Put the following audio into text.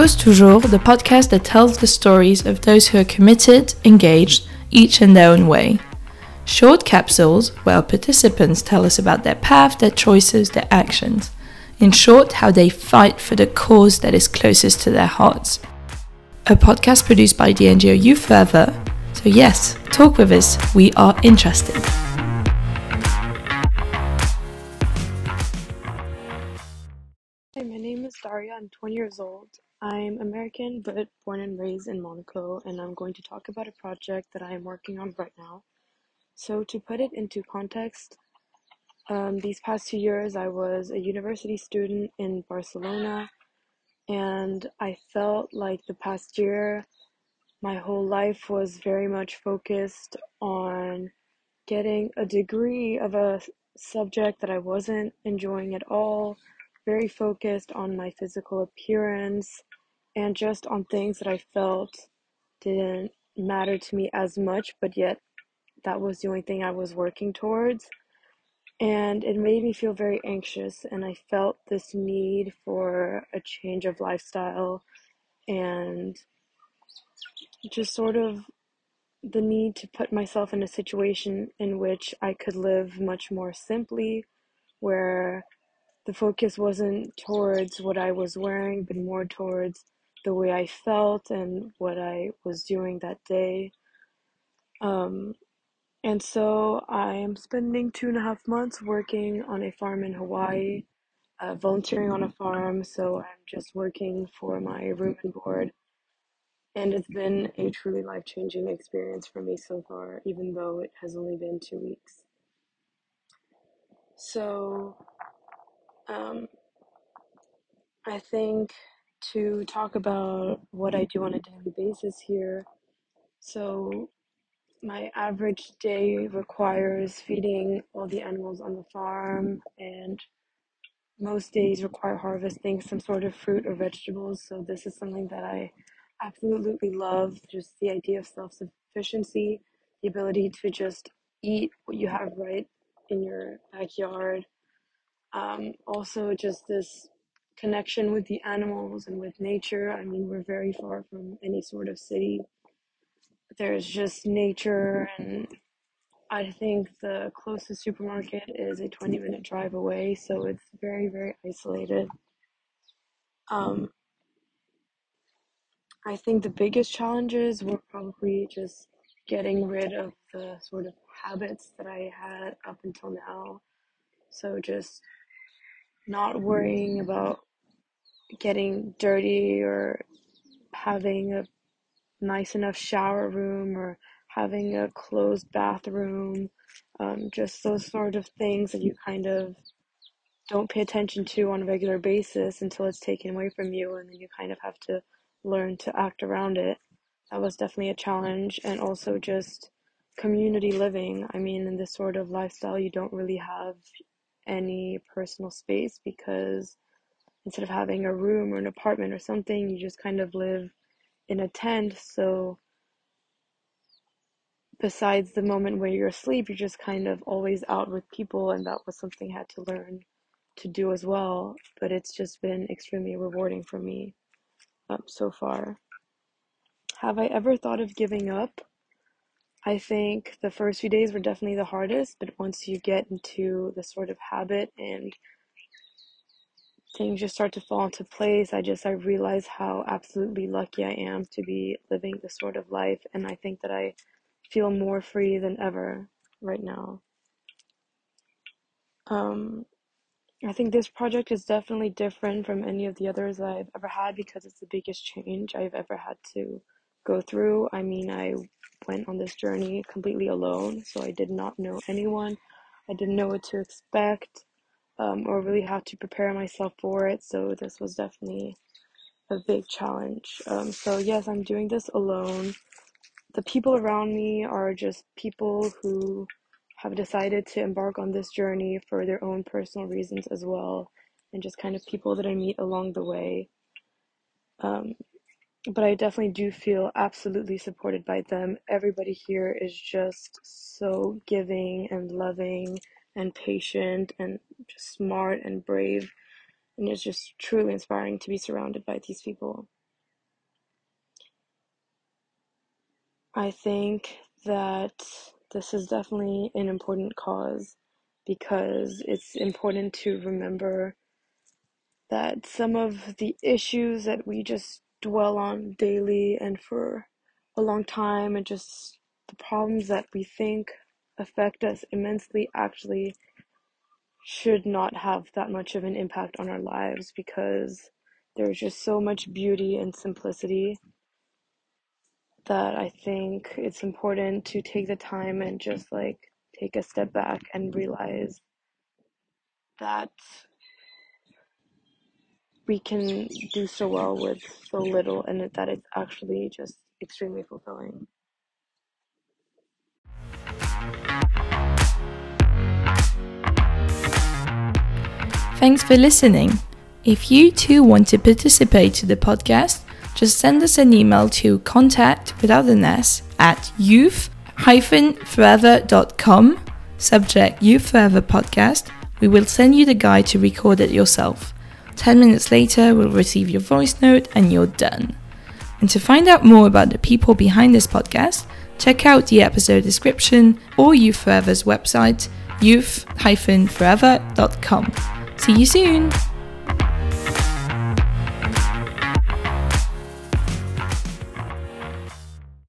Causes Toujours, the podcast that tells the stories of those who are committed, engaged, each in their own way. Short capsules where participants tell us about their path, their choices, their actions. In short, how they fight for the cause that is closest to their hearts. A podcast produced by the NGO Youth Forever. So, yes, talk with us. We are interested. Hi, my name is Daria. I'm 20 years old. I'm American but born and raised in Monaco, and I'm going to talk about a project that I am working on right now. So, to put it into context, um, these past two years I was a university student in Barcelona, and I felt like the past year my whole life was very much focused on getting a degree of a subject that I wasn't enjoying at all, very focused on my physical appearance and just on things that I felt didn't matter to me as much, but yet that was the only thing I was working towards. And it made me feel very anxious, and I felt this need for a change of lifestyle and just sort of the need to put myself in a situation in which I could live much more simply, where the focus wasn't towards what I was wearing, but more towards the way I felt and what I was doing that day. Um, and so I am spending two and a half months working on a farm in Hawaii, uh, volunteering on a farm. So I'm just working for my room and board. And it's been a truly life changing experience for me so far, even though it has only been two weeks. So, um, I think to talk about what I do on a daily basis here. So, my average day requires feeding all the animals on the farm, and most days require harvesting some sort of fruit or vegetables. So, this is something that I absolutely love just the idea of self sufficiency, the ability to just eat what you have right in your backyard. Um, also, just this connection with the animals and with nature. I mean, we're very far from any sort of city. There's just nature, and I think the closest supermarket is a 20 minute drive away, so it's very, very isolated. Um, I think the biggest challenges were probably just getting rid of the sort of habits that I had up until now. So just not worrying about getting dirty or having a nice enough shower room or having a closed bathroom. Um, just those sort of things that you kind of don't pay attention to on a regular basis until it's taken away from you, and then you kind of have to learn to act around it. That was definitely a challenge, and also just community living. I mean, in this sort of lifestyle, you don't really have any personal space because instead of having a room or an apartment or something, you just kind of live in a tent. So, besides the moment where you're asleep, you're just kind of always out with people, and that was something I had to learn to do as well. But it's just been extremely rewarding for me um, so far. Have I ever thought of giving up? I think the first few days were definitely the hardest, but once you get into the sort of habit and things just start to fall into place, I just I realize how absolutely lucky I am to be living this sort of life, and I think that I feel more free than ever right now. Um, I think this project is definitely different from any of the others I've ever had because it's the biggest change I've ever had to go through. I mean, I went on this journey completely alone, so I did not know anyone. I didn't know what to expect um, or really how to prepare myself for it, so this was definitely a big challenge. Um, so, yes, I'm doing this alone. The people around me are just people who have decided to embark on this journey for their own personal reasons as well, and just kind of people that I meet along the way. Um, but I definitely do feel absolutely supported by them. Everybody here is just so giving and loving and patient and just smart and brave. And it's just truly inspiring to be surrounded by these people. I think that this is definitely an important cause because it's important to remember that some of the issues that we just dwell on daily and for a long time and just the problems that we think affect us immensely actually should not have that much of an impact on our lives because there's just so much beauty and simplicity that I think it's important to take the time and just like take a step back and realize that we can do so well with so little and that it's actually just extremely fulfilling. Thanks for listening. If you too want to participate to the podcast, just send us an email to contact without an S at youth-forever.com, subject Youth Forever Podcast. We will send you the guide to record it yourself. 10 minutes later, we'll receive your voice note and you're done. And to find out more about the people behind this podcast, check out the episode description or Youth Forever's website, youth-forever.com. See you soon!